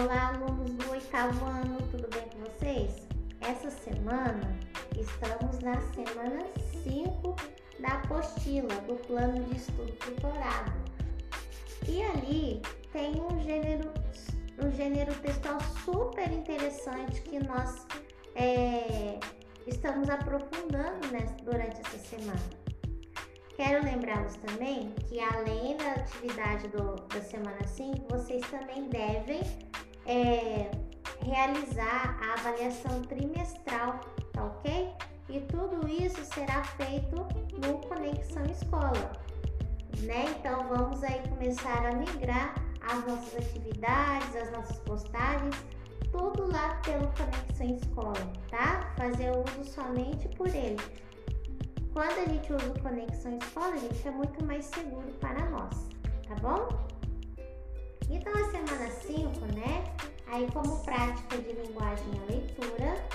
Olá, alunos do oitavo ano, tudo bem com vocês? Essa semana estamos na semana 5 da apostila do plano de estudo tutorado. E ali tem um gênero, um gênero textual super interessante que nós é, estamos aprofundando né, durante essa semana. Quero lembrá-los também que além da atividade do, da semana 5, vocês também devem é, realizar a avaliação trimestral, tá ok? E tudo isso será feito no Conexão Escola, né? Então vamos aí começar a migrar as nossas atividades, as nossas postagens, tudo lá pelo Conexão Escola, tá? Fazer uso somente por ele. Quando a gente usa o Conexão Escola, gente, é muito mais seguro para nós, tá bom? Então, a semana 5, né? Aí, como prática de linguagem a leitura.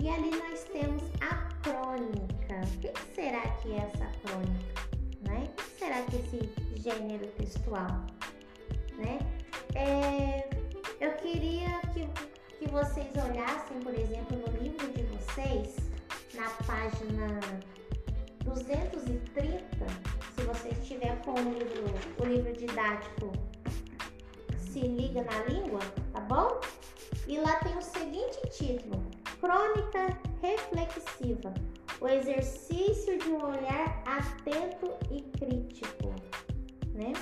E ali nós temos a crônica. O que será que é essa crônica? Né? O que será que é esse gênero textual? Né? É, eu queria que que vocês olhassem, por exemplo, no livro de vocês, na página 230, se você estiver com o livro, o livro didático Se Liga na Língua, tá bom? E lá tem o seguinte título: Crônica Reflexiva o exercício de um olhar atento e crítico, né?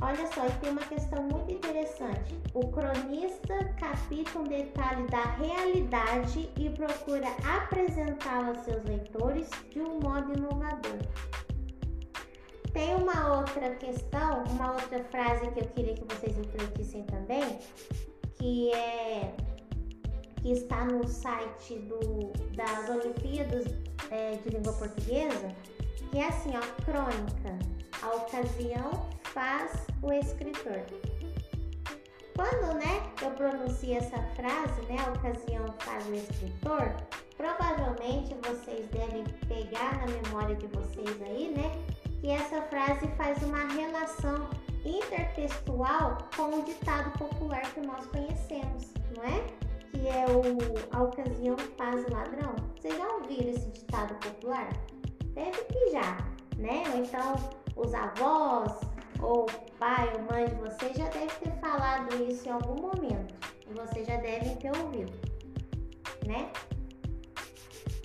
Olha só, tem uma questão muito interessante. O cronista capta um detalhe da realidade e procura apresentá-la aos seus leitores de um modo inovador. Tem uma outra questão, uma outra frase que eu queria que vocês refletissem também, que é que está no site do, das Olimpíadas é, de Língua Portuguesa, que é assim, ó, crônica, a ocasião faz o escritor. Quando, né, eu pronuncio essa frase, né, a ocasião faz o escritor, provavelmente vocês devem pegar na memória de vocês aí, né, que essa frase faz uma relação intertextual com o ditado popular que nós conhecemos, não é? Que é o a ocasião faz o ladrão. Vocês já ouviram esse ditado popular? Deve que já, né? Ou então os avós, ou pai ou mãe de vocês já deve ter falado isso em algum momento. E vocês já devem ter ouvido, né?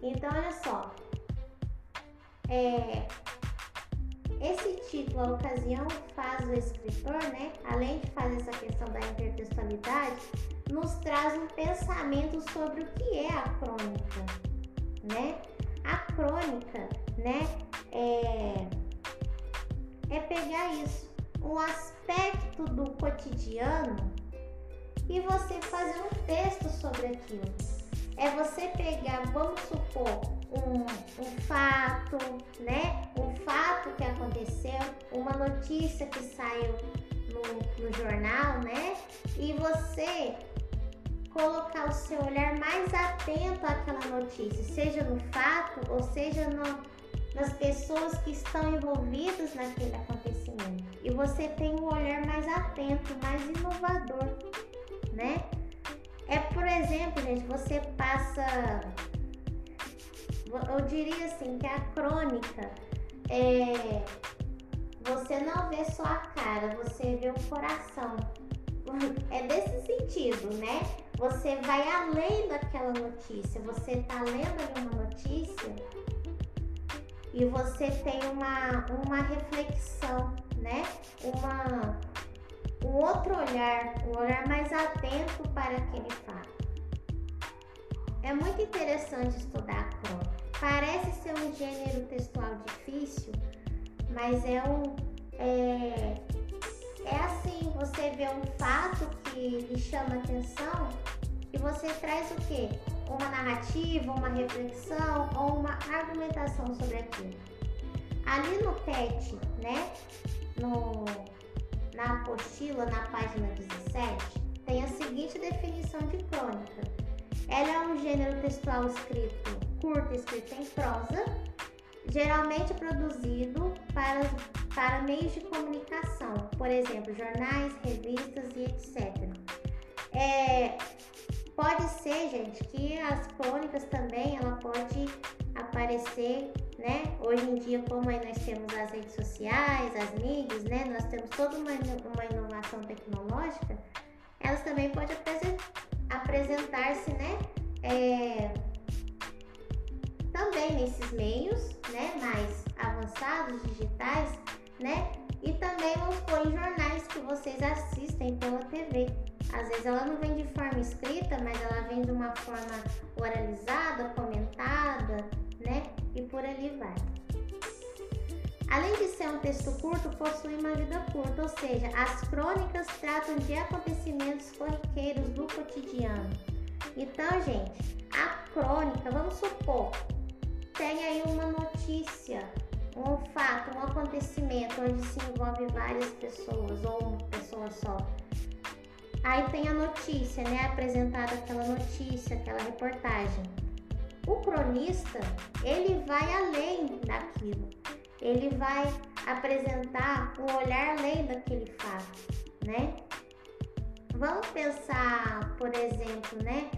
Então, olha só. É, esse título, a ocasião, faz o escritor, né? Além de fazer essa questão da intertextualidade, nos traz um pensamento sobre o que é a crônica, né? A crônica, né? É, é pegar isso, um aspecto do cotidiano e você fazer um texto sobre aquilo. É você pegar, vamos supor, um, um fato, né? Um fato que aconteceu, uma notícia que saiu no, no jornal, né? E você colocar o seu olhar mais atento àquela notícia, seja no fato ou seja no, nas pessoas que estão envolvidas naquele acontecimento. E você tem um olhar mais atento, mais inovador, né? É, por exemplo, gente, você passa. Eu diria assim que a crônica é. Você não vê só a cara, você vê o coração. É desse sentido, né? Você vai além daquela notícia. Você tá lendo uma notícia e você tem uma, uma reflexão, né? Uma, um outro olhar, um olhar mais atento para aquele fato. É muito interessante estudar a crônica. Parece ser um gênero textual difícil, mas é um. É, é assim, você vê um fato que lhe chama atenção e você traz o quê? Uma narrativa, uma reflexão ou uma argumentação sobre aquilo. Ali no PET, né, no, na apostila, na página 17, tem a seguinte definição de crônica. Ela é um gênero textual escrito curto, escrito em prosa, geralmente produzido para, para meios de comunicação, por exemplo, jornais, revistas e etc. É, pode ser, gente, que as crônicas também ela pode aparecer, né? Hoje em dia, como aí nós temos as redes sociais, as mídias, né? Nós temos toda uma, uma inovação tecnológica, elas também podem apresentar-se, né? É, também nesses meios, né? Mais avançados, digitais, seja, as crônicas tratam de acontecimentos corriqueiros do cotidiano. Então, gente, a crônica, vamos supor, tem aí uma notícia, um fato, um acontecimento onde se envolve várias pessoas ou uma pessoa só. Aí tem a notícia, né? Apresentada aquela notícia, aquela reportagem. O cronista, ele vai além daquilo. Ele vai apresentar um olhar além daquele fato, né? Vamos pensar, por exemplo, né?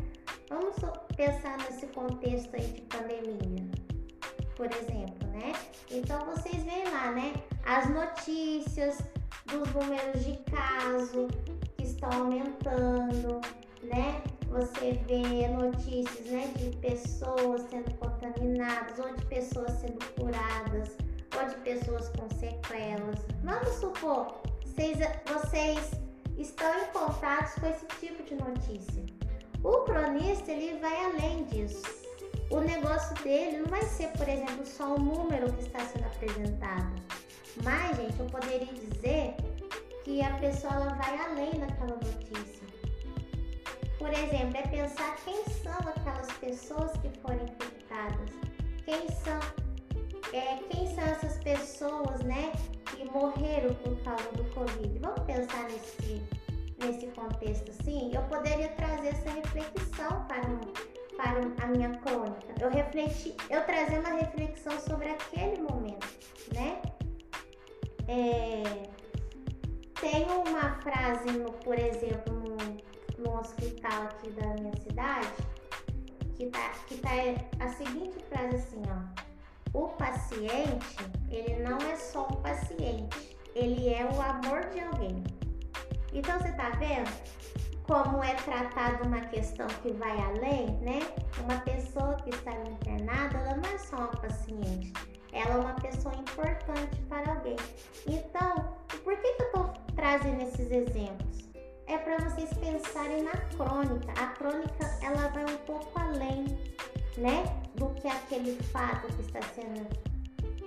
Vamos pensar nesse contexto aí de pandemia, por exemplo, né? Então vocês veem lá, né? As notícias dos números de caso que estão aumentando, né? Você vê notícias, né, de pessoas sendo contaminadas ou de pessoas sendo curadas ou de pessoas com sequelas. Vamos supor, vocês, vocês estão em contato com esse tipo de notícia. O cronista ele vai além disso. O negócio dele não vai ser, por exemplo, só o número que está sendo apresentado. Mas, gente, eu poderia dizer que a pessoa ela vai além daquela notícia. Por exemplo, é pensar quem são aquelas pessoas que foram infectadas, quem são, é, quem são essas pessoas, né, que morreram por causa do Covid. Vamos pensar nesse, nesse contexto, sim. Eu poderia trazer essa reflexão para, para a minha crônica. Eu refleti, eu trazer uma reflexão sobre aquele momento, né? É, tem uma frase, no, por exemplo, no, no hospital aqui da minha cidade, que tá, que tá a seguinte frase assim, ó. O paciente, ele não é só um paciente, ele é o amor de alguém. Então você tá vendo como é tratado uma questão que vai além, né? Uma pessoa que está internada, ela não é só uma paciente, ela é uma pessoa importante para alguém. Então, por que, que eu estou trazendo esses exemplos? É para vocês pensarem na crônica. A crônica ela vai um pouco além, né, do que aquele fato que está sendo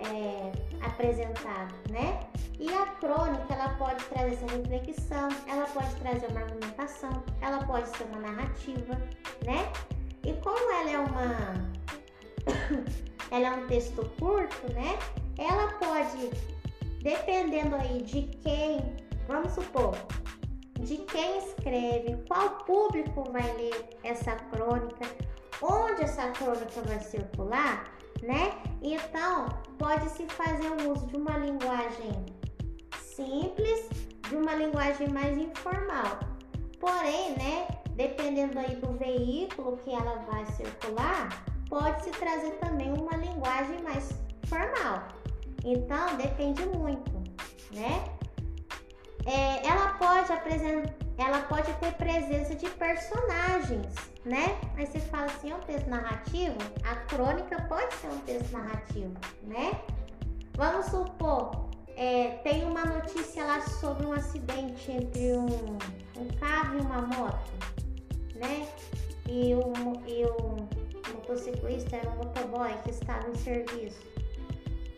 é, apresentado, né? E a crônica ela pode trazer essa reflexão, ela pode trazer uma argumentação, ela pode ser uma narrativa, né? E como ela é uma ela é um texto curto, né? Ela pode, dependendo aí de quem, vamos supor, de quem escreve, qual público vai ler essa crônica, onde essa crônica vai circular, né? Então, pode-se fazer o uso de uma linguagem simples, de uma linguagem mais informal. Porém, né, dependendo aí do veículo que ela vai circular, pode-se trazer também uma linguagem mais formal. Então, depende muito, né? É, ela pode apresentar, ela pode ter presença de personagens, né? Aí você fala assim, é um texto narrativo? A crônica pode ser um texto narrativo, né? Vamos supor, é, tem uma notícia lá sobre um acidente entre um, um carro e uma moto, né? E o, e o motociclista era um motoboy que estava em serviço.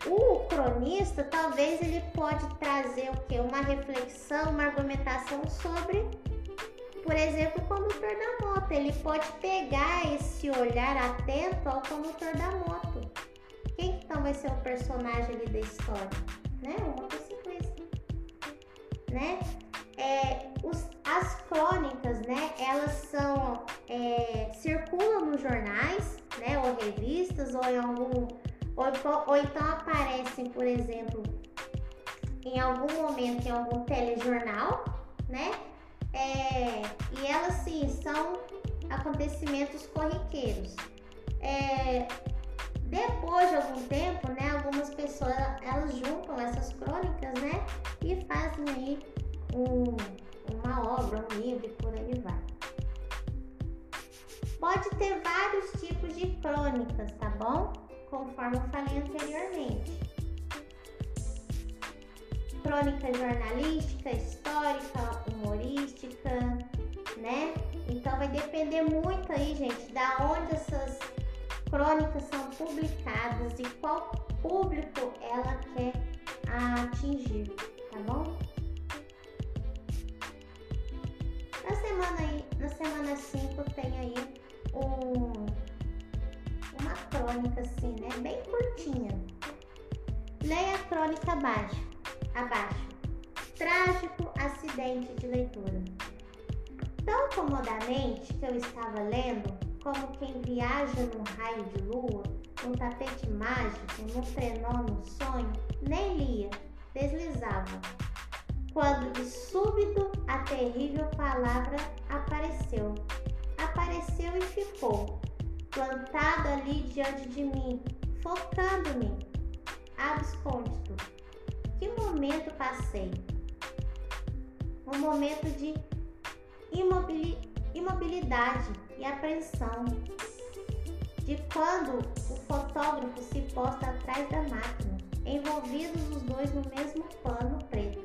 O cronista talvez ele pode trazer o que? Uma reflexão, uma argumentação sobre, por exemplo, o condutor da moto. Ele pode pegar esse olhar atento ao condutor da moto. Quem então vai ser o personagem ali da história? Né? O motociclista. Né? É, os, as crônicas, né? Elas são é, circulam nos jornais, né? Ou revistas ou em algum Ou, ou então aparecem, por exemplo, em algum momento em algum telejornal, né? É, e elas sim são acontecimentos corriqueiros. É, depois de algum tempo, né, algumas pessoas elas juntam essas crônicas, né, e fazem aí um, uma obra, um livro e por aí vai. Pode ter vários tipos de crônicas, tá bom? Conforme eu falei anteriormente. Crônica jornalística, histórica, humorística, né? Então vai depender muito aí, gente, da onde essas crônicas são publicadas e qual público ela quer atingir, tá bom? Na semana aí, na semana 5 tem aí um, crônica assim, né? Bem curtinha. Leia a crônica abaixo. Abaixo. Trágico acidente de leitura. Tão comodamente que eu estava lendo, como quem viaja num raio de lua, num tapete mágico, num trenó no sonho, nem lia, deslizava. Quando de súbito a terrível palavra apareceu. Apareceu e ficou, plantado ali diante de mim, focando-me. Abscôndito. Que momento passei? Um momento de imobilidade e apreensão de quando o fotógrafo se posta atrás da máquina, envolvidos os dois no mesmo pano preto,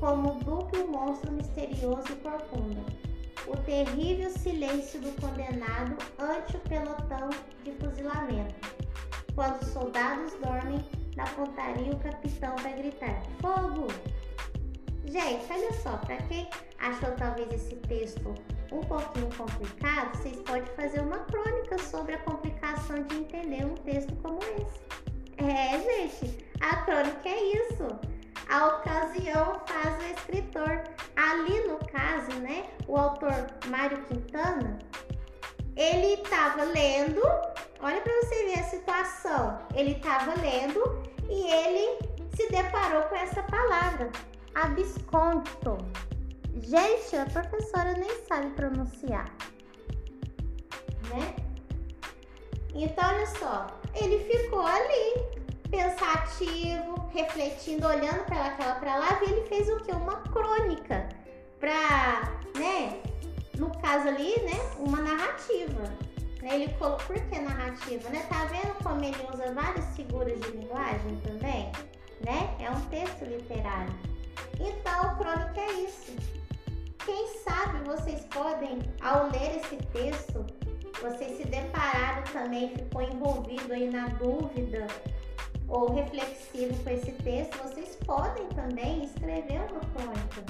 como duplo monstro misterioso e corcunda. O terrível silêncio do condenado ante o pelotão de fuzilamento. Quando os soldados dormem, na pontaria o capitão vai gritar: Fogo! Gente, olha só, para quem achou talvez esse texto um pouquinho complicado, vocês podem fazer uma crônica sobre a complicação de entender um texto como esse. É, gente, a crônica é isso. A ocasião faz o escritor. Ali no caso, né, o autor Mário Quintana, ele estava lendo, olha para você ver a situação. Ele estava lendo e ele se deparou com essa palavra, absconto. Gente, a professora nem sabe pronunciar, né? Então, olha só, ele ficou ali, pensativo, refletindo, olhando para aquela lá, e ele fez o que? Uma crônica para, né? No caso ali, né? Uma narrativa. Né? Ele colocou, por que narrativa, né? Tá vendo como ele usa várias figuras de linguagem também, né? É um texto literário. Então, crônica é isso. Quem sabe vocês podem, ao ler esse texto, vocês se depararam também, ficou envolvido aí na dúvida ou reflexivo com esse texto, vocês podem também escrever uma crônica.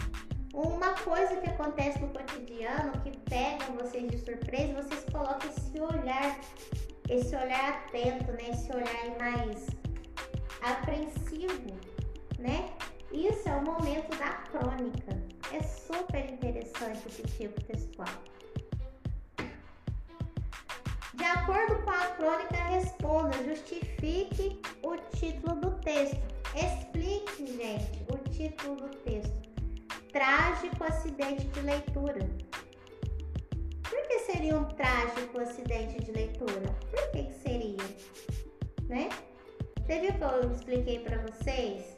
Uma coisa que acontece no cotidiano, que pega vocês de surpresa, vocês colocam esse olhar, esse olhar atento, né? Esse olhar mais apreensivo, né? Isso é o momento da crônica. É super interessante esse tipo textual. Acordo com a crônica, responda, justifique o título do texto. Explique, gente, o título do texto. Trágico acidente de leitura. Por que seria um trágico acidente de leitura? Por que, que seria? Né? Você viu que eu expliquei para vocês?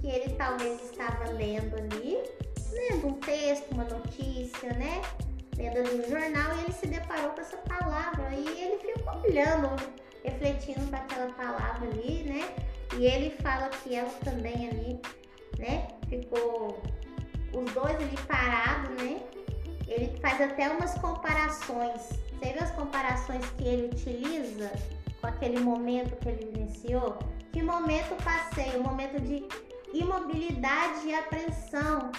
que ele talvez estava lendo ali, lendo um texto, uma notícia, né? Lendo no jornal e ele se deparou com essa palavra e ele ficou olhando, refletindo com aquela palavra ali, né? E ele fala que ela também ali, né? Ficou os dois ali parados, né? Ele faz até umas comparações. Você viu as comparações que ele utiliza com aquele momento que ele vivenciou? Que momento passei? O momento de imobilidade e apreensão.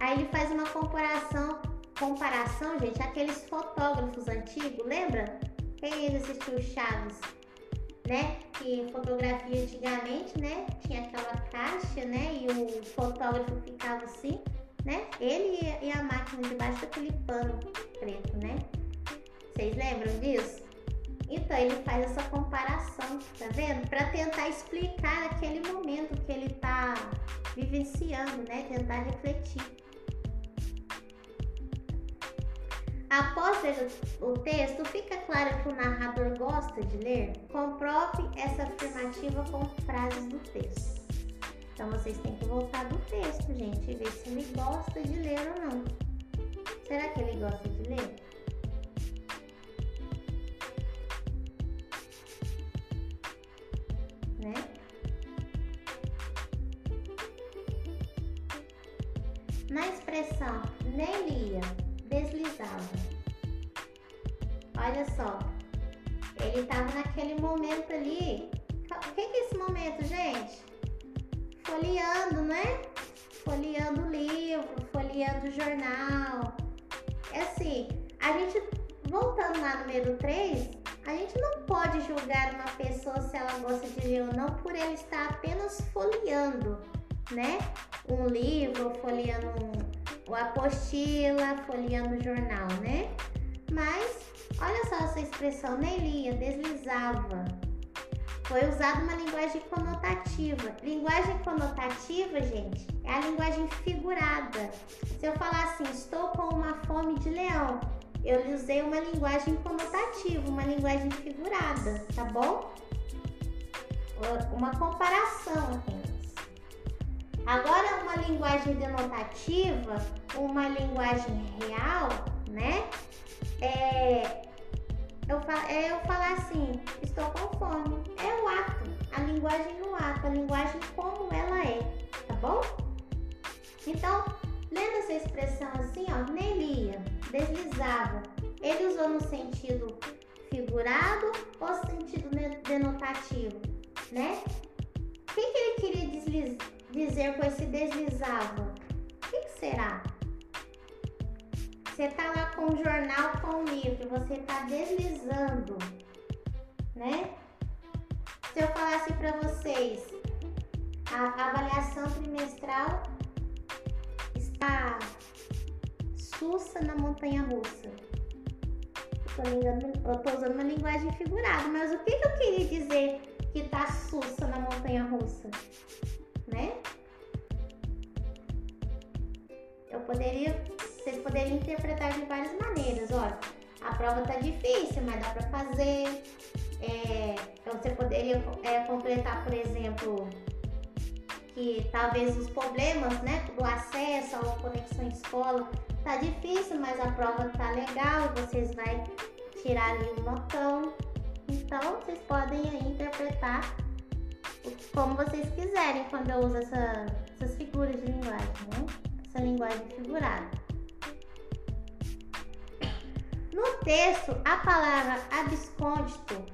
Aí ele faz uma comparação, comparação, gente, aqueles fotógrafos antigos, lembra? Quem assistiu Chaves? Né? Que fotografia antigamente, né? Tinha aquela caixa, né? E o fotógrafo ficava assim, né? Ele e a máquina debaixo daquele pano preto, né? Vocês lembram disso? Então ele faz essa comparação, tá vendo? para tentar explicar aquele momento que ele está vivenciando, né? Tentar refletir. Após ler o texto, fica claro que o narrador gosta de ler? Comprove essa afirmativa com frases do texto. Então vocês têm que voltar do texto, gente, e ver se ele gosta de ler ou não. Será que ele gosta de ler? Né? Na expressão nem lia, deslizava. Olha só, ele estava naquele momento ali. O que é esse momento, gente? Folheando, né? Folheando o livro, folheando o jornal. É assim, a gente, voltando lá no número 3, a gente não pode julgar uma pessoa se ela gosta de ler ou não por ela estar apenas folheando, né? Um livro, folheando um, o apostila, folheando o jornal, né? Mas olha só essa expressão, nem lia, deslizava. Foi usada uma linguagem conotativa. Linguagem conotativa, gente, é a linguagem figurada. Se eu falar assim, estou com uma fome de leão, eu usei uma linguagem conotativa, uma linguagem figurada, tá bom? Uma comparação apenas. Agora, uma linguagem denotativa, uma linguagem real, né? É, eu, é eu falar assim, estou com fome. É o ato, a linguagem no ato, a linguagem como ela é, tá bom? Então, lendo essa expressão assim, ó, nem lia, deslizava. Ele usou no sentido figurado ou sentido denotativo, né? O que, que ele queria deslizar? Dizer com esse deslizava? O que, será? Você tá lá com o jornal, com o livro, você tá deslizando, né? Se eu falasse para vocês, a avaliação trimestral está sussa na montanha russa. Eu tô usando uma linguagem figurada, mas o que, que eu queria dizer que tá sussa na montanha russa? Né? Eu poderia, vocês poderiam interpretar de várias maneiras. Olha, a prova tá difícil, mas dá para fazer. É, então você poderia é, completar, por exemplo, que talvez os problemas, né, do acesso à conexão escola tá difícil, mas a prova tá legal, vocês vai tirar ali um notão. Então, vocês podem aí interpretar como vocês quiserem quando eu uso essa, essas figuras de linguagem, né? Essa linguagem figurada. No texto, a palavra abscôndito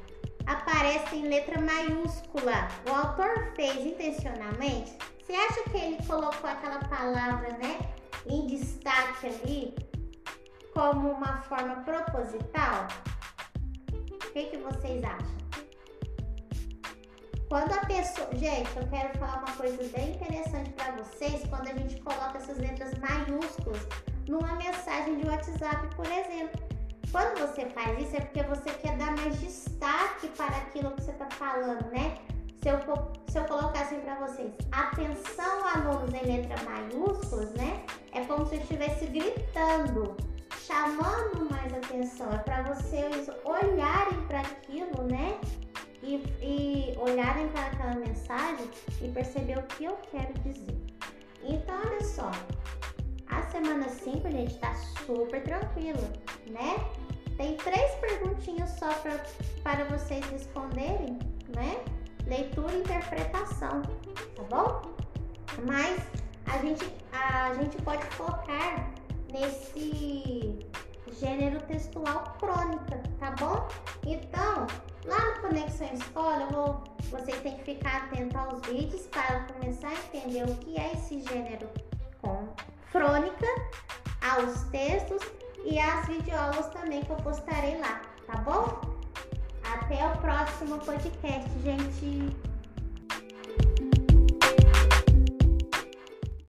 aparece em letra maiúscula. O autor fez intencionalmente? Você acha que ele colocou aquela palavra, né, em destaque ali como uma forma proposital? O que, que vocês acham? Quando a pessoa. Gente, eu quero falar uma coisa bem interessante para vocês. Quando a gente coloca essas letras maiúsculas numa mensagem de WhatsApp, por exemplo. Quando você faz isso é porque você quer dar mais destaque para aquilo que você está falando, né? Se eu, se eu colocar assim para vocês, atenção alunos em letra maiúsculas, né? É como se eu estivesse gritando, chamando mais atenção. É para vocês olharem para aquilo, né? E, e olharem para aquela mensagem e perceber o que eu quero dizer. Então, olha só, a semana 5, gente, está super tranquila, né? Tem três perguntinhas só pra, para vocês responderem, né? Leitura e interpretação, tá bom? Mas a gente, a gente pode focar nesse gênero textual crônica, tá bom? Então, lá no Conexão Escola, vou, vocês têm que ficar atento aos vídeos para começar a entender o que é esse gênero com crônica, aos textos e às videoaulas também que eu postarei lá, tá bom? Até o próximo podcast, gente.